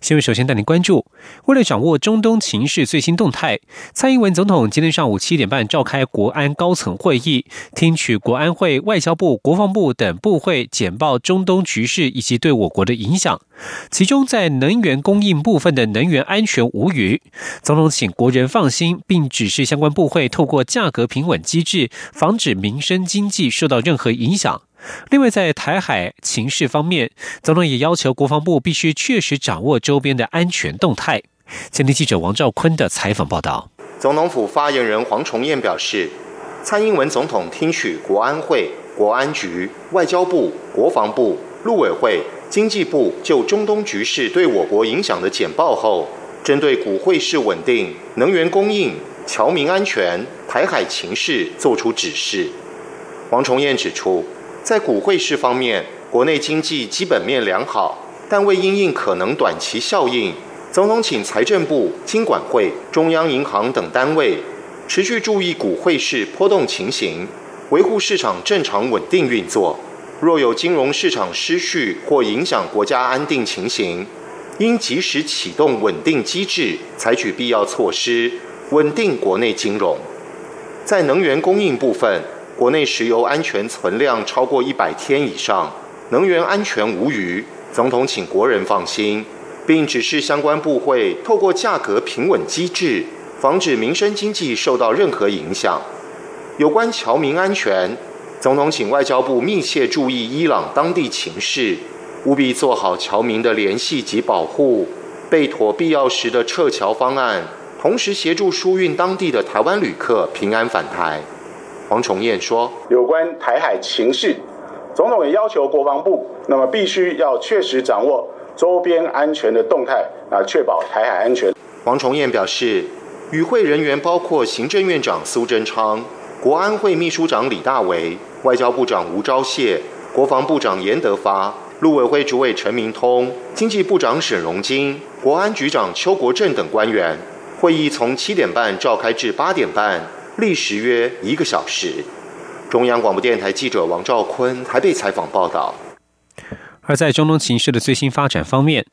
新闻首先带您关注，为了掌握中东情势最新动态，蔡英文总统今天上午七点半召开国安高层会议，听取国安会、外交部、国防部等部会简报中东局势以及对我国的影响。其中，在能源供应部分的能源安全无虞，总统请国人放心，并指示相关部会透过价格平稳机制，防止民生经济受到任何影响。另外，在台海情势方面，总统也要求国防部必须确实掌握周边的安全动态。前天记者王兆坤的采访报道。总统府发言人黄崇彦表示，蔡英文总统听取国安会、国安局、外交部、国防部、陆委会、经济部就中东局势对我国影响的简报后，针对股汇市稳定、能源供应、侨民安全、台海情势作出指示。黄崇彦指出。在股汇市方面，国内经济基本面良好，但为因应可能短期效应，总统请财政部、金管会、中央银行等单位持续注意股汇市波动情形，维护市场正常稳定运作。若有金融市场失序或影响国家安定情形，应及时启动稳定机制，采取必要措施，稳定国内金融。在能源供应部分。国内石油安全存量超过一百天以上，能源安全无虞。总统请国人放心，并指示相关部会透过价格平稳机制，防止民生经济受到任何影响。有关侨民安全，总统请外交部密切注意伊朗当地情势，务必做好侨民的联系及保护，备妥必要时的撤侨方案，同时协助疏运当地的台湾旅客平安返台。黄崇彦说：“有关台海情势，总统也要求国防部，那么必须要确实掌握周边安全的动态，啊，确保台海安全。”黄崇彦表示，与会人员包括行政院长苏贞昌、国安会秘书长李大为、外交部长吴钊燮、国防部长严德发、陆委会主委陈明通、经济部长沈荣金、国安局长邱国正等官员。会议从七点半召开至八点半。历时约一个小时。中央广播电台记者王兆坤台北采访报道。而在中东情势的最新发展方面，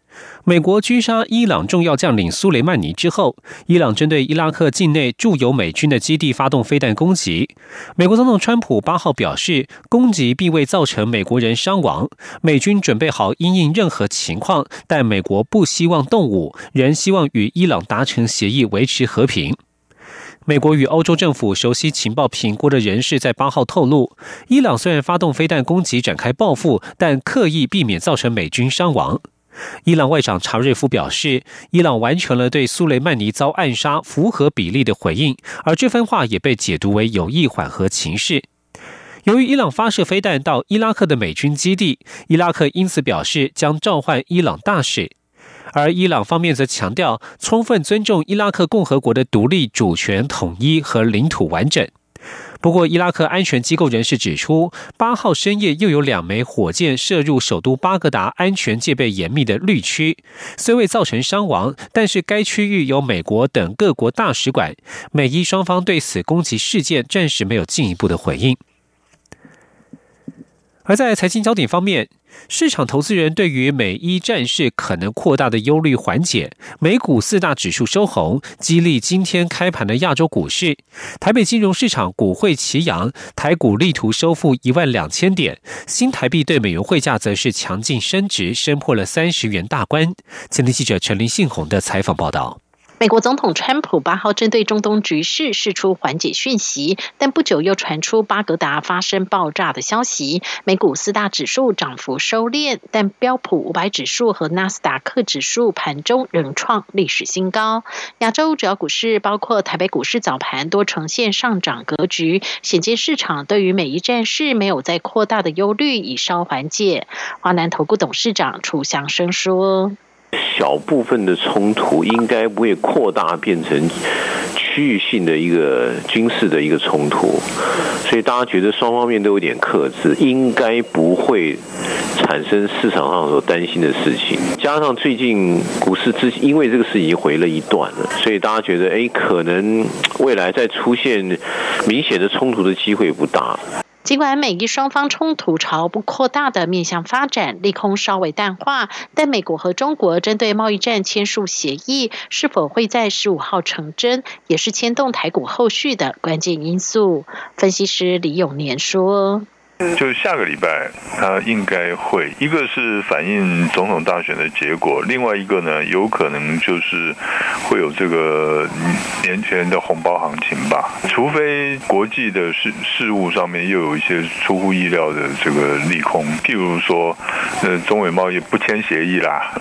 美国狙杀伊朗重要将领苏雷曼尼之后，伊朗针对伊拉克境内驻有美军的基地发动飞弹攻击。美国总统川普八号表示，攻击并未造成美国人伤亡，美军准备好因应任何情况，但美国不希望动武，仍希望与伊朗达成协议，维持和平。美国与欧洲政府熟悉情报评估的人士在八号透露，伊朗虽然发动飞弹攻击展开报复，但刻意避免造成美军伤亡。伊朗外长查瑞夫表示，伊朗完成了对苏雷曼尼遭暗杀符合比例的回应，而这番话也被解读为有意缓和情势。由于伊朗发射飞弹到伊拉克的美军基地，伊拉克因此表示将召唤伊朗大使。而伊朗方面则强调，充分尊重伊拉克共和国的独立主权、统一和领土完整。不过，伊拉克安全机构人士指出，八号深夜又有两枚火箭射入首都巴格达安全戒备严密的绿区，虽未造成伤亡，但是该区域有美国等各国大使馆。美伊双方对此攻击事件暂时没有进一步的回应。而在财经焦点方面。市场投资人对于美伊战事可能扩大的忧虑缓解，美股四大指数收红，激励今天开盘的亚洲股市。台北金融市场股汇齐扬，台股力图收复一万两千点，新台币对美元汇价则是强劲升值，升破了三十元大关。前天记者陈林信宏的采访报道。美国总统川普八号针对中东局势释出缓解讯息，但不久又传出巴格达发生爆炸的消息。美股四大指数涨幅收敛，但标普五百指数和纳斯达克指数盘中仍创历史新高。亚洲主要股市，包括台北股市早盘多呈现上涨格局，显见市场对于美伊战事没有再扩大的忧虑已稍缓解。华南投顾董事长楚祥生说。小部分的冲突应该不会扩大变成区域性的一个军事的一个冲突，所以大家觉得双方面都有点克制，应该不会产生市场上所担心的事情。加上最近股市之因为这个事已经回了一段了，所以大家觉得哎，可能未来再出现明显的冲突的机会不大。尽管美伊双方冲突朝不扩大的面向发展，利空稍微淡化，但美国和中国针对贸易战签署协议，是否会在十五号成真，也是牵动台股后续的关键因素。分析师李永年说。就下个礼拜，他应该会一个是反映总统大选的结果，另外一个呢，有可能就是会有这个年前的红包行情吧。除非国际的事事务上面又有一些出乎意料的这个利空，譬如说，呃，中美贸易不签协议啦，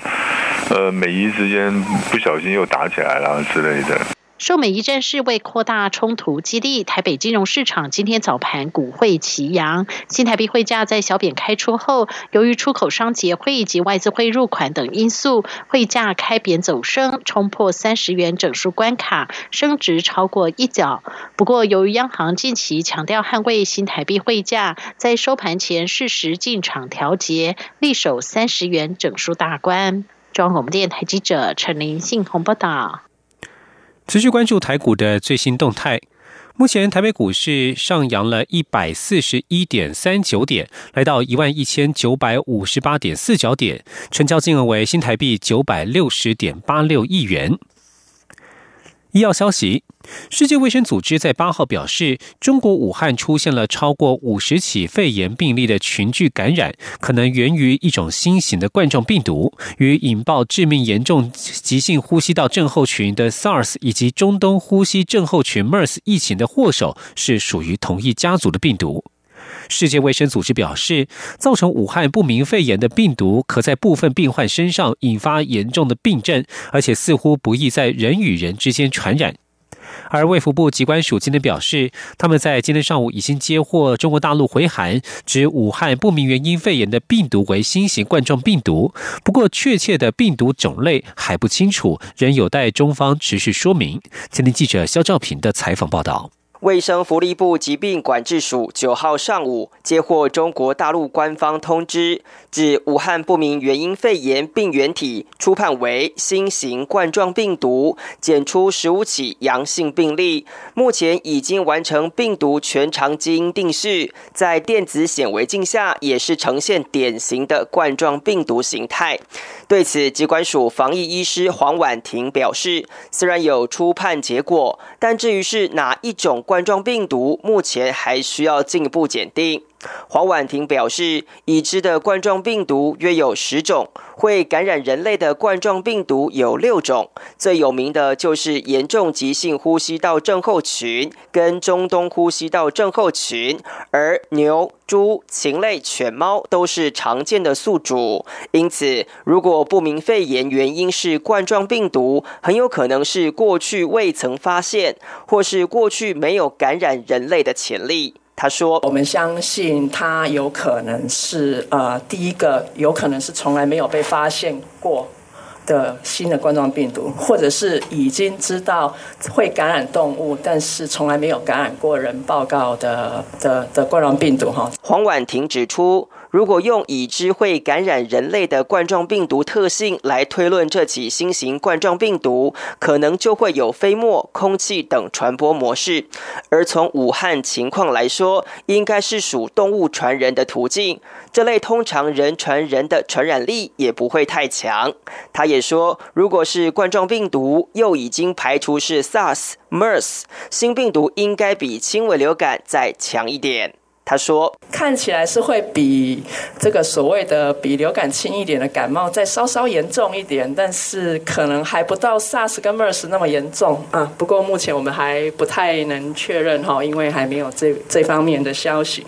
呃，美伊之间不小心又打起来了之类的。受美一战事为扩大冲突激励，台北金融市场今天早盘股汇齐扬，新台币汇价在小贬开出后，由于出口商结汇以及外资汇入款等因素，汇价开贬走升，冲破三十元整数关卡，升值超过一角。不过，由于央行近期强调捍卫新台币汇价，在收盘前适时进场调节，力守三十元整数大关。中央广播电台记者陈林信鸿报道。持续关注台股的最新动态。目前台北股市上扬了一百四十一点三九点，来到一万一千九百五十八点四角点，成交金额为新台币九百六十点八六亿元。医药消息：世界卫生组织在八号表示，中国武汉出现了超过五十起肺炎病例的群聚感染，可能源于一种新型的冠状病毒，与引爆致命严重急性呼吸道症候群的 SARS 以及中东呼吸症候群 MERS 疫情的祸首是属于同一家族的病毒。世界卫生组织表示，造成武汉不明肺炎的病毒可在部分病患身上引发严重的病症，而且似乎不易在人与人之间传染。而卫福部机关署今天表示，他们在今天上午已经接获中国大陆回函，指武汉不明原因肺炎的病毒为新型冠状病毒，不过确切的病毒种类还不清楚，仍有待中方持续说明。今天记者肖兆平的采访报道。卫生福利部疾病管制署九号上午接获中国大陆官方通知，指武汉不明原因肺炎病原体初判为新型冠状病毒，检出十五起阳性病例，目前已经完成病毒全长基因定序，在电子显微镜下也是呈现典型的冠状病毒形态。对此，疾管署防疫医师黄婉婷表示，虽然有初判结果，但至于是哪一种冠状病毒，目前还需要进一步检定。黄婉婷表示，已知的冠状病毒约有十种，会感染人类的冠状病毒有六种，最有名的就是严重急性呼吸道症候群跟中东呼吸道症候群，而牛、猪、禽类、犬猫都是常见的宿主。因此，如果不明肺炎原因是冠状病毒，很有可能是过去未曾发现，或是过去没有感染人类的潜力。他说：“我们相信他有可能是呃，第一个有可能是从来没有被发现过的新的冠状病毒，或者是已经知道会感染动物，但是从来没有感染过人报告的的的冠状病毒。”哈，黄婉婷指出。如果用已知会感染人类的冠状病毒特性来推论这起新型冠状病毒，可能就会有飞沫、空气等传播模式。而从武汉情况来说，应该是属动物传人的途径。这类通常人传人的传染力也不会太强。他也说，如果是冠状病毒，又已经排除是 SARS、MERS 新病毒，应该比轻微流感再强一点。他说：“看起来是会比这个所谓的比流感轻一点的感冒再稍稍严重一点，但是可能还不到 SARS 跟 MERS 那么严重啊。不过目前我们还不太能确认哈，因为还没有这这方面的消息。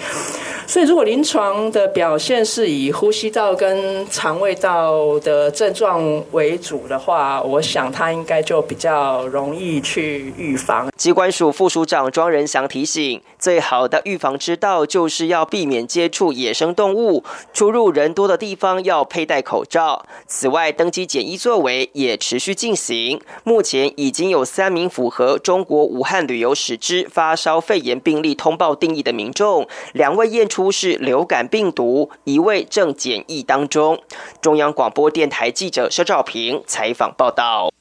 所以如果临床的表现是以呼吸道跟肠胃道的症状为主的话，我想他应该就比较容易去预防。机关署副署长庄仁祥提醒，最好的预防之道就是要避免接触野生动物，出入人多的地方要佩戴口罩。此外，登机检疫作为也持续进行，目前已经有三名符合中国武汉旅游史之发烧肺炎病例通报定义的民众，两位验出是流感病毒，一位正检疫当中。中央广播电台记者肖兆平采访报道。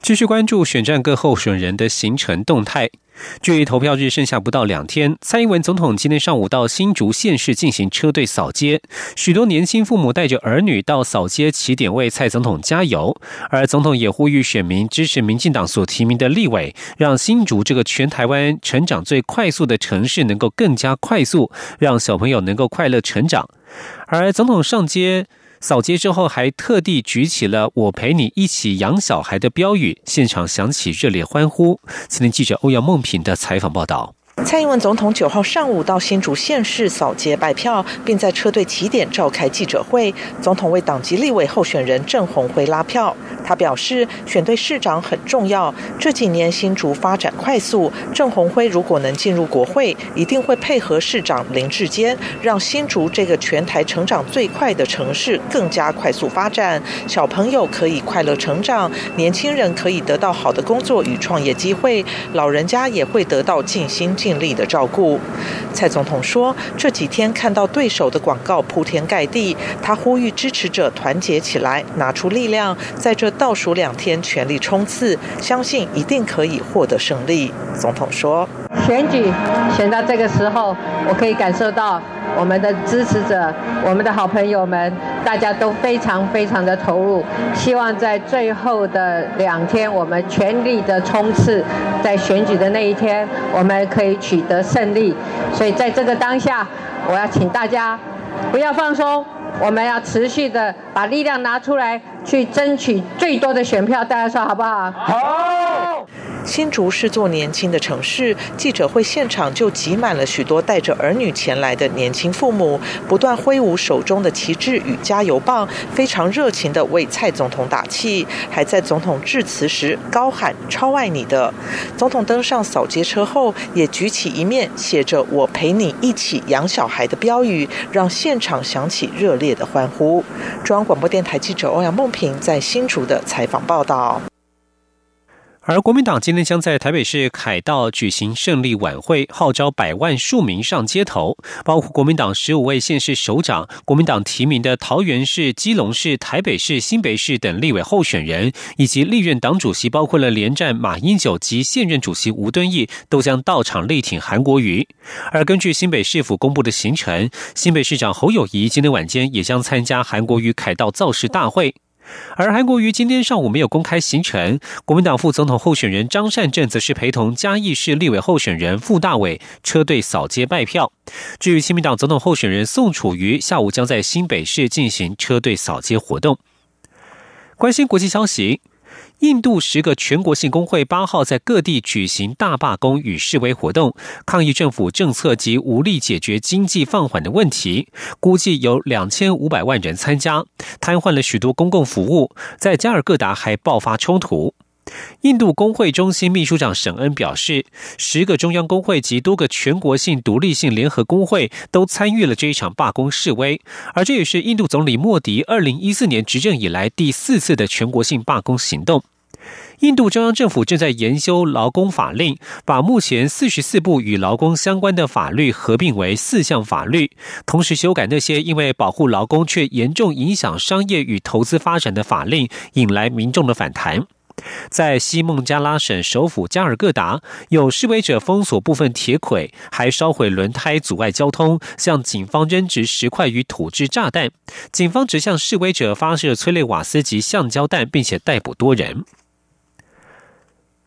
继续关注选战各候选人的行程动态。距离投票日剩下不到两天，蔡英文总统今天上午到新竹县市进行车队扫街，许多年轻父母带着儿女到扫街起点为蔡总统加油，而总统也呼吁选民支持民进党所提名的立委，让新竹这个全台湾成长最快速的城市能够更加快速，让小朋友能够快乐成长。而总统上街。扫街之后，还特地举起了“我陪你一起养小孩”的标语，现场响起热烈欢呼。今天记者欧阳梦平的采访报道。蔡英文总统九号上午到新竹县市扫街拜票，并在车队起点召开记者会。总统为党籍立委候选人郑鸿辉拉票。他表示，选对市长很重要。这几年新竹发展快速，郑鸿辉如果能进入国会，一定会配合市长林志坚，让新竹这个全台成长最快的城市更加快速发展。小朋友可以快乐成长，年轻人可以得到好的工作与创业机会，老人家也会得到尽心尽。力的照顾，蔡总统说：“这几天看到对手的广告铺天盖地，他呼吁支持者团结起来，拿出力量，在这倒数两天全力冲刺，相信一定可以获得胜利。”总统说：“选举选到这个时候，我可以感受到。”我们的支持者，我们的好朋友们，大家都非常非常的投入，希望在最后的两天，我们全力的冲刺，在选举的那一天，我们可以取得胜利。所以在这个当下，我要请大家不要放松，我们要持续的把力量拿出来，去争取最多的选票。大家说好不好？好。新竹是座年轻的城市，记者会现场就挤满了许多带着儿女前来的年轻父母，不断挥舞手中的旗帜与加油棒，非常热情地为蔡总统打气，还在总统致辞时高喊“超爱你的”。总统登上扫街车后，也举起一面写着“我陪你一起养小孩”的标语，让现场响起热烈的欢呼。中央广播电台记者欧阳梦平在新竹的采访报道。而国民党今天将在台北市凯道举行胜利晚会，号召百万庶民上街头，包括国民党十五位县市首长、国民党提名的桃园市、基隆市、台北市、新北市等立委候选人，以及历任党主席，包括了连战、马英九及现任主席吴敦义，都将到场力挺韩国瑜。而根据新北市府公布的行程，新北市长侯友谊今天晚间也将参加韩国瑜凯道造势大会。而韩国瑜今天上午没有公开行程，国民党副总统候选人张善政则是陪同嘉义市立委候选人傅大伟车队扫街拜票。至于亲民党总统候选人宋楚瑜，下午将在新北市进行车队扫街活动。关心国际消息。印度十个全国性工会八号在各地举行大罢工与示威活动，抗议政府政策及无力解决经济放缓的问题。估计有两千五百万人参加，瘫痪了许多公共服务。在加尔各答还爆发冲突。印度工会中心秘书长沈恩表示，十个中央工会及多个全国性独立性联合工会都参与了这一场罢工示威，而这也是印度总理莫迪二零一四年执政以来第四次的全国性罢工行动。印度中央政府正在研修劳工法令，把目前四十四部与劳工相关的法律合并为四项法律，同时修改那些因为保护劳工却严重影响商业与投资发展的法令，引来民众的反弹。在西孟加拉省首府加尔各答，有示威者封锁部分铁轨，还烧毁轮胎，阻碍交通，向警方扔掷石块与土制炸弹。警方只向示威者发射催泪瓦斯及橡胶弹，并且逮捕多人。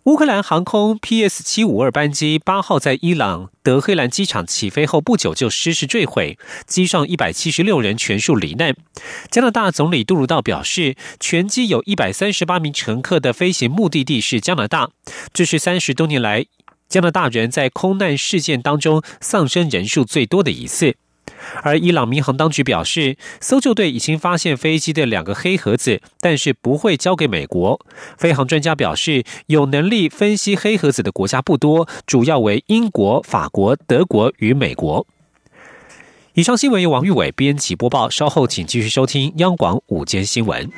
乌克兰航空 PS 七五二班机八号在伊朗德黑兰机场起飞后不久就失事坠毁，机上一百七十六人全数罹难。加拿大总理杜鲁道表示，全机有一百三十八名乘客的飞行目的地是加拿大，这是三十多年来加拿大人在空难事件当中丧生人数最多的一次。而伊朗民航当局表示，搜救队已经发现飞机的两个黑盒子，但是不会交给美国。飞航专家表示，有能力分析黑盒子的国家不多，主要为英国、法国、德国与美国。以上新闻由王玉伟编辑播报，稍后请继续收听央广午间新闻。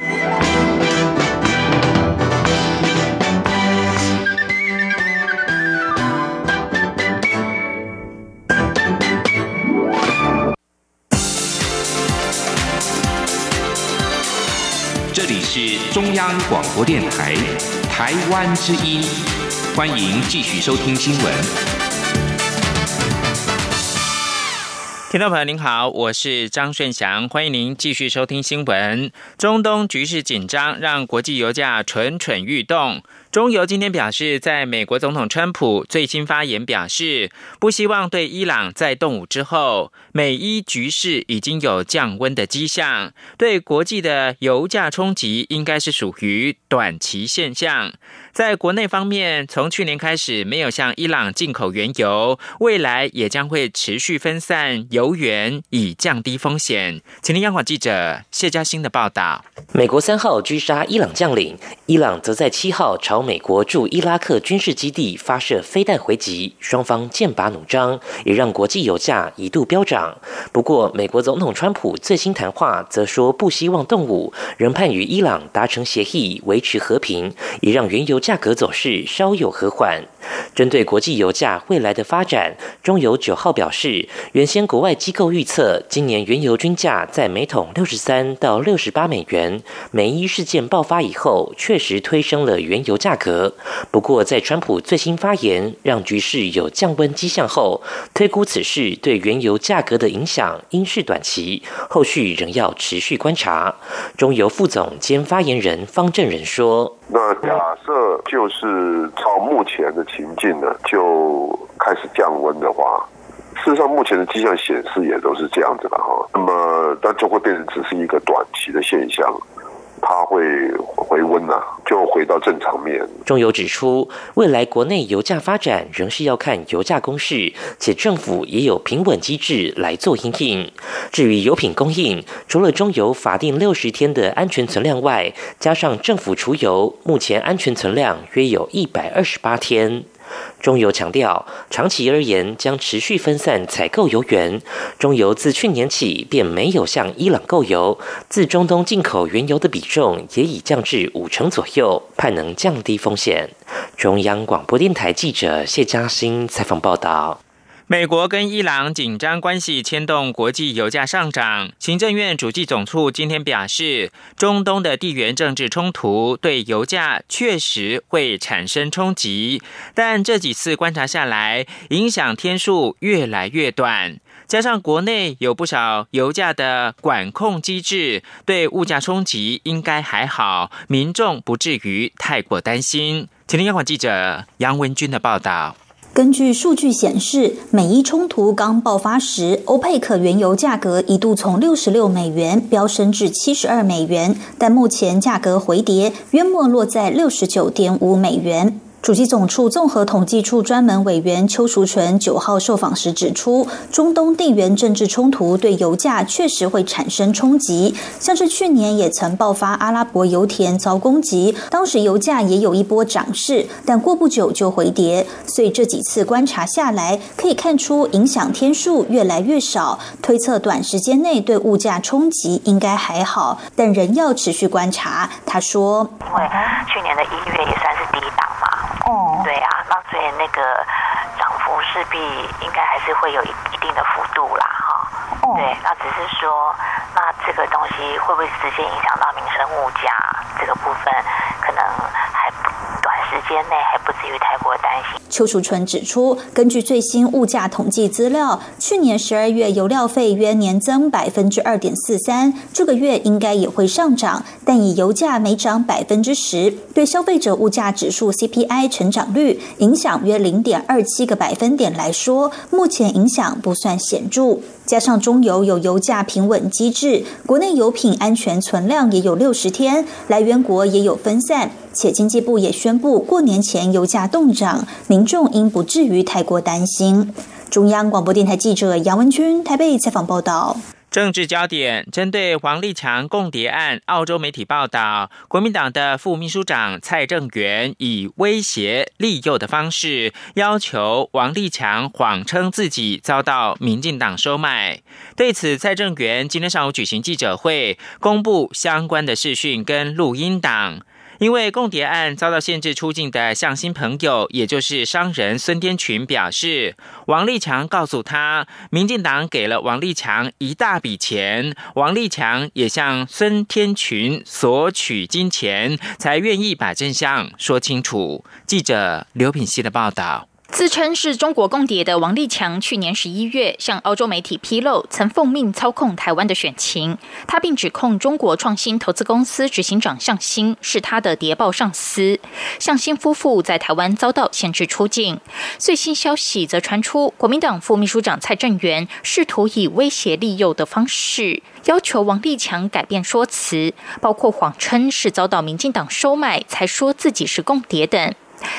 是中央广播电台台湾之音，欢迎继续收听新闻。听众朋友您好，我是张顺祥，欢迎您继续收听新闻。中东局势紧张，让国际油价蠢蠢欲动。中油今天表示，在美国总统川普最新发言表示，不希望对伊朗在动武之后，美伊局势已经有降温的迹象，对国际的油价冲击应该是属于短期现象。在国内方面，从去年开始没有向伊朗进口原油，未来也将会持续分散油源，以降低风险。请听央广记者谢嘉欣的报道。美国三号狙杀伊朗将领，伊朗则在七号朝美国驻伊拉克军事基地发射飞弹回击，双方剑拔弩张，也让国际油价一度飙涨。不过，美国总统川普最新谈话则说不希望动武，仍盼与伊朗达成协议，维持和平，也让原油价。格走势稍有和缓。针对国际油价未来的发展，中油九号表示，原先国外机构预测今年原油均价在每桶六十三到六十八美元。美伊事件爆发以后，确实推升了原油价格。不过，在川普最新发言让局势有降温迹象后，推估此事对原油价格的影响应是短期，后续仍要持续观察。中油副总兼发言人方正仁说。那假设就是朝目前的情境呢，就开始降温的话，事实上目前的迹象显示也都是这样子的哈。那么，但就会变成只是一个短期的现象。它会回温呐，就回到正常面。中油指出，未来国内油价发展仍是要看油价公式，且政府也有平稳机制来做应应。至于油品供应，除了中油法定六十天的安全存量外，加上政府储油，目前安全存量约有一百二十八天。中油强调，长期而言将持续分散采购油源。中油自去年起便没有向伊朗购油，自中东进口原油的比重也已降至五成左右，盼能降低风险。中央广播电台记者谢嘉欣采访报道。美国跟伊朗紧张关系牵动国际油价上涨。行政院主计总处今天表示，中东的地缘政治冲突对油价确实会产生冲击，但这几次观察下来，影响天数越来越短。加上国内有不少油价的管控机制，对物价冲击应该还好，民众不至于太过担心。请听央广记者杨文军的报道。根据数据显示，美伊冲突刚爆发时，欧佩克原油价格一度从六十六美元飙升至七十二美元，但目前价格回跌，约莫落在六十九点五美元。主机总处综合统计处专门委员邱淑纯九号受访时指出，中东地缘政治冲突对油价确实会产生冲击，像是去年也曾爆发阿拉伯油田遭攻击，当时油价也有一波涨势，但过不久就回跌。所以这几次观察下来，可以看出影响天数越来越少，推测短时间内对物价冲击应该还好，但仍要持续观察。他说：“因为去年的一月也算是低档。”哦，对啊，那所以那个涨幅势必应该还是会有一一定的幅度啦，哈。哦。对，那只是说，那这个东西会不会直接影响到民生物价这个部分，可能还短时间内还不至于太过担心。邱淑纯指出，根据最新物价统计资料，去年十二月油料费约年增百分之二点四三，这个月应该也会上涨，但以油价每涨百分之十，对消费者物价指数 CPI 成长率影响约零点二七个百分点来说，目前影响不算显著。加上中油有油价平稳机制，国内油品安全存量也有六十天，来源国也有分散，且经济部也宣布过年前油价动涨，民众应不至于太过担心。中央广播电台记者杨文君台北采访报道。政治焦点针对王立强共谍案，澳洲媒体报道，国民党的副秘书长蔡正元以威胁利诱的方式，要求王立强谎称自己遭到民进党收买。对此，蔡正元今天上午举行记者会，公布相关的视讯跟录音档。因为共谍案遭到限制出境的向新朋友，也就是商人孙天群表示，王立强告诉他，民进党给了王立强一大笔钱，王立强也向孙天群索取金钱，才愿意把真相说清楚。记者刘品希的报道。自称是中国共谍的王立强，去年十一月向澳洲媒体披露，曾奉命操控台湾的选情。他并指控中国创新投资公司执行长向新是他的谍报上司。向新夫妇在台湾遭到限制出境。最新消息则传出，国民党副秘书长蔡正元试图以威胁利诱的方式，要求王立强改变说辞，包括谎称是遭到民进党收买，才说自己是共谍等。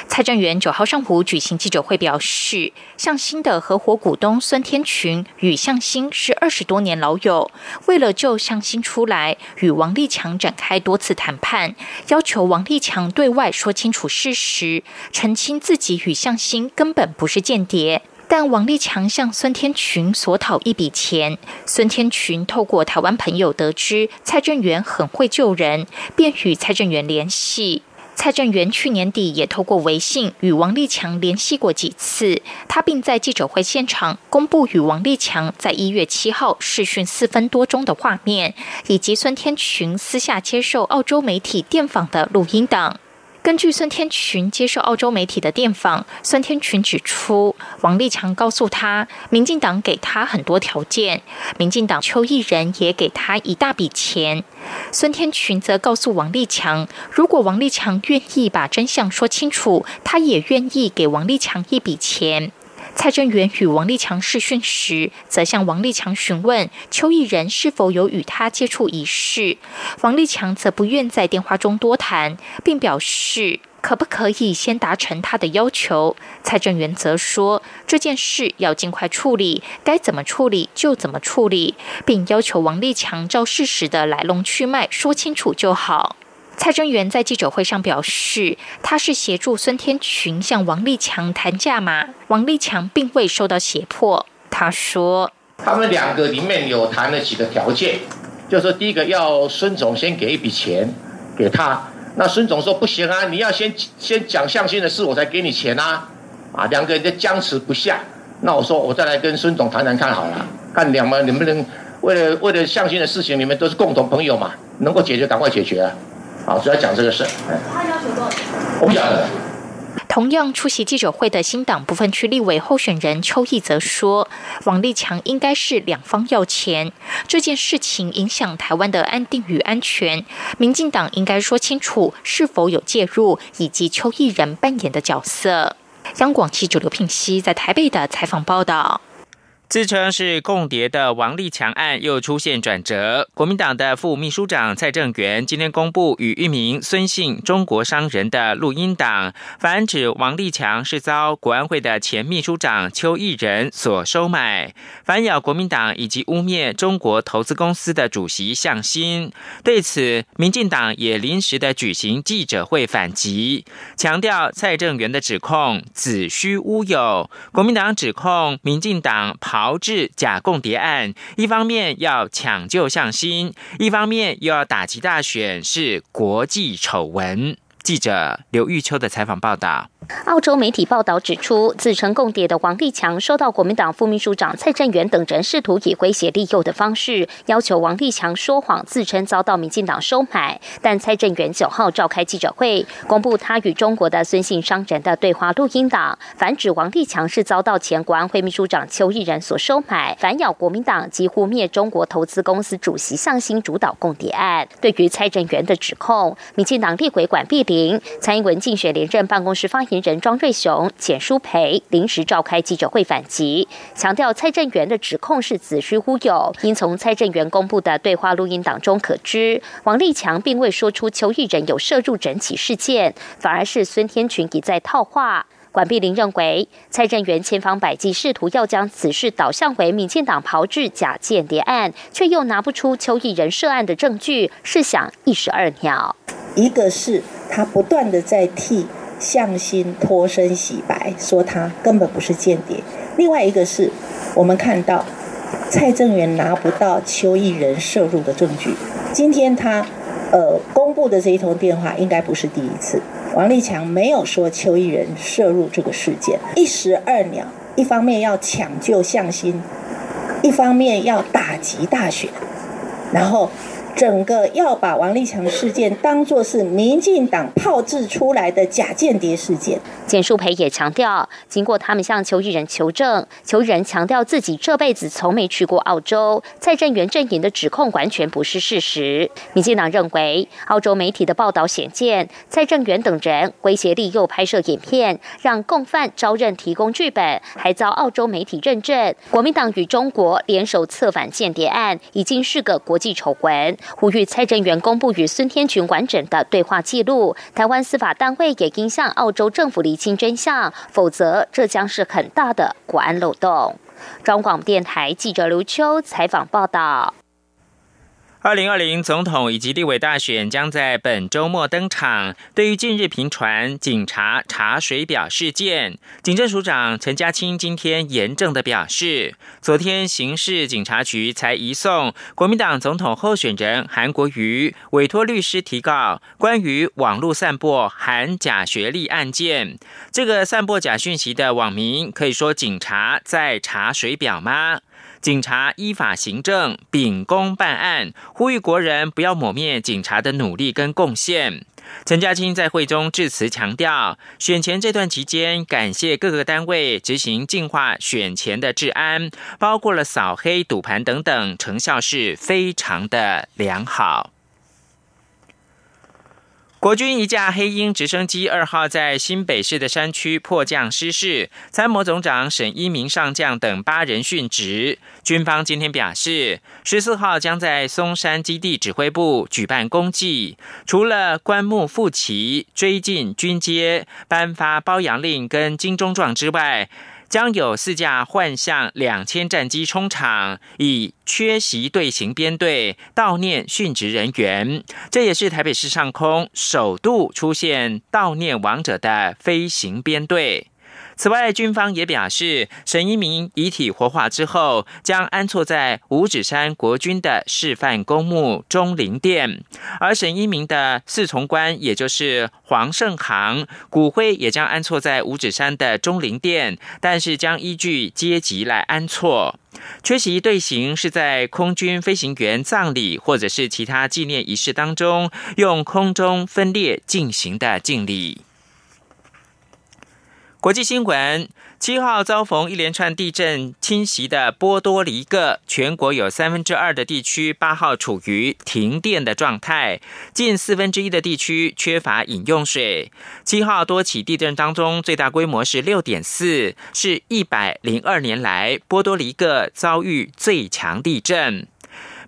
蔡正元九号上午举行记者会，表示向新的合伙股东孙天群与向新是二十多年老友，为了救向新出来，与王立强展开多次谈判，要求王立强对外说清楚事实，澄清自己与向新根本不是间谍。但王立强向孙天群索讨一笔钱，孙天群透过台湾朋友得知蔡正元很会救人，便与蔡正元联系。蔡正元去年底也透过微信与王立强联系过几次，他并在记者会现场公布与王立强在一月七号视讯四分多钟的画面，以及孙天群私下接受澳洲媒体电访的录音等。根据孙天群接受澳洲媒体的电访，孙天群指出，王立强告诉他，民进党给他很多条件，民进党邱毅人也给他一大笔钱。孙天群则告诉王立强，如果王立强愿意把真相说清楚，他也愿意给王立强一笔钱。蔡正元与王立强试训时，则向王立强询问邱毅人是否有与他接触一事。王立强则不愿在电话中多谈，并表示可不可以先达成他的要求。蔡正元则说这件事要尽快处理，该怎么处理就怎么处理，并要求王立强照事实的来龙去脉说清楚就好。蔡正元在记者会上表示，他是协助孙天群向王立强谈价码，王立强并未受到胁迫。他说，他们两个里面有谈了几个条件，就是第一个要孙总先给一笔钱给他，那孙总说不行啊，你要先先讲向心的事，我才给你钱啊，啊，两个人就僵持不下。那我说我再来跟孙总谈谈看好了，看两们能不能为了为了向心的事情，你们都是共同朋友嘛，能够解决赶快解决啊。好，主要讲这个事。他要求多少？我不晓得。同样出席记者会的新党部分区立委候选人邱毅则说，王立强应该是两方要钱，这件事情影响台湾的安定与安全，民进党应该说清楚是否有介入，以及邱毅人扮演的角色。央广记者刘聘熙在台北的采访报道。自称是共谍的王立强案又出现转折。国民党的副秘书长蔡正元今天公布与一名孙姓中国商人的录音档，反指王立强是遭国安会的前秘书长邱毅仁所收买，反咬国民党以及污蔑中国投资公司的主席向新。对此，民进党也临时的举行记者会反击，强调蔡正元的指控子虚乌有。国民党指控民进党跑。炮制假共谍案，一方面要抢救向心，一方面又要打击大选，是国际丑闻。记者刘玉秋的采访报道。澳洲媒体报道指出，自称共谍的王立强收到国民党副秘书长蔡正元等人试图以威胁利诱的方式，要求王立强说谎，自称遭到民进党收买。但蔡正元九号召开记者会，公布他与中国的孙姓商人的对话录音档，反指王立强是遭到前国安会秘书长邱毅人所收买，反咬国民党几乎灭中国投资公司主席向心主导共谍案。对于蔡正元的指控，民进党立委管碧玲、蔡英文竞选连任办公室发言。言人庄瑞雄、简书培临时召开记者会反击，强调蔡正元的指控是子虚乌有。因从蔡正元公布的对话录音档中可知，王立强并未说出邱毅人有涉入整起事件，反而是孙天群一再套话。管碧玲认为，蔡正元千方百计试图要将此事导向为民进党炮制假间谍案，却又拿不出邱毅人涉案的证据，试想一石二鸟。一个是他不断的在替向心脱身洗白，说他根本不是间谍；另外一个是我们看到蔡正元拿不到邱毅人涉入的证据。今天他呃公布的这一通电话，应该不是第一次。王立强没有说邱毅人涉入这个事件，一石二鸟，一方面要抢救向心，一方面要打击大选，然后。整个要把王立强事件当作是民进党炮制出来的假间谍事件。简淑培也强调，经过他们向邱毅人求证，邱毅人强调自己这辈子从没去过澳洲。蔡正元阵营的指控完全不是事实。民进党认为，澳洲媒体的报道显见，蔡正元等人威胁利诱拍摄影片，让共犯招认提供剧本，还遭澳洲媒体认证。国民党与中国联手策反间谍案，已经是个国际丑闻。呼吁蔡正元公布与孙天群完整的对话记录，台湾司法单位也应向澳洲政府厘清真相，否则这将是很大的国安漏洞。中广电台记者刘秋采访报道。二零二零总统以及立委大选将在本周末登场。对于近日频传警察查水表事件，警政署长陈家清今天严正的表示，昨天刑事警察局才移送国民党总统候选人韩国瑜委托律师提告关于网络散播含假学历案件。这个散播假讯息的网民可以说警察在查水表吗？警察依法行政，秉公办案，呼吁国人不要抹灭警察的努力跟贡献。陈家青在会中致辞强调，选前这段期间，感谢各个单位执行净化选前的治安，包括了扫黑、赌盘等等，成效是非常的良好。国军一架黑鹰直升机二号在新北市的山区迫降失事，参谋总长沈一鸣上将等八人殉职。军方今天表示，十四号将在松山基地指挥部举办公祭，除了棺木复旗、追进军阶、颁发褒扬令跟金钟状之外。将有四架幻象两千战机冲场，以缺席队形编队悼念殉职人员。这也是台北市上空首度出现悼念亡者的飞行编队。此外，军方也表示，沈一鸣遗体火化之后，将安错在五指山国军的示范公墓钟灵殿，而沈一鸣的四重官，也就是黄胜行，骨灰也将安错在五指山的钟灵殿，但是将依据阶级来安错。缺席队形是在空军飞行员葬礼或者是其他纪念仪式当中，用空中分列进行的敬礼。国际新闻：七号遭逢一连串地震侵袭的波多黎各，全国有三分之二的地区八号处于停电的状态，近四分之一的地区缺乏饮用水。七号多起地震当中，最大规模是六点四，是一百零二年来波多黎各遭遇最强地震。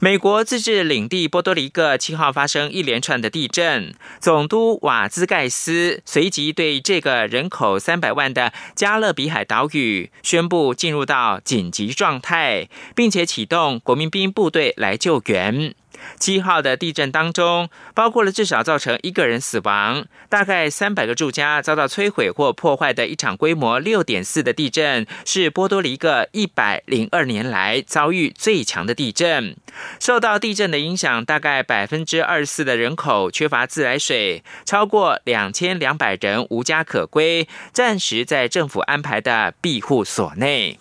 美国自治领地波多黎各七号发生一连串的地震，总督瓦兹盖斯随即对这个人口三百万的加勒比海岛屿宣布进入到紧急状态，并且启动国民兵部队来救援。七号的地震当中，包括了至少造成一个人死亡，大概三百个住家遭到摧毁或破坏的一场规模六点四的地震，是波多黎各一百零二年来遭遇最强的地震。受到地震的影响，大概百分之二十四的人口缺乏自来水，超过两千两百人无家可归，暂时在政府安排的庇护所内。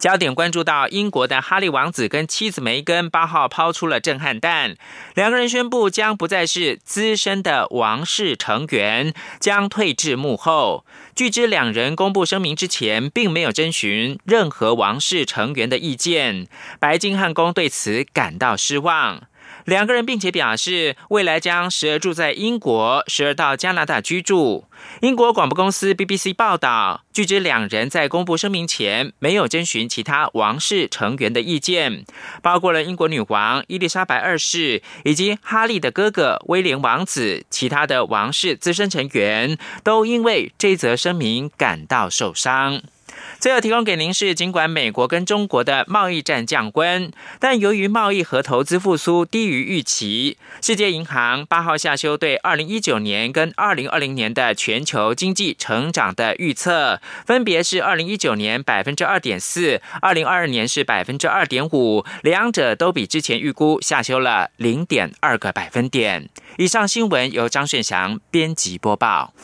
焦点关注到英国的哈利王子跟妻子梅根八号抛出了震撼弹，两个人宣布将不再是资深的王室成员，将退至幕后。据知两人公布声明之前，并没有征询任何王室成员的意见。白金汉宫对此感到失望。两个人并且表示，未来将时而住在英国，时而到加拿大居住。英国广播公司 BBC 报道，据知两人在公布声明前没有征询其他王室成员的意见，包括了英国女王伊丽莎白二世以及哈利的哥哥威廉王子。其他的王室资深成员都因为这则声明感到受伤。最后提供给您是，尽管美国跟中国的贸易战降温，但由于贸易和投资复苏低于预期，世界银行八号下修对二零一九年跟二零二零年的全球经济成长的预测，分别是二零一九年百分之二点四，二零二二年是百分之二点五，两者都比之前预估下修了零点二个百分点。以上新闻由张顺祥编辑播报。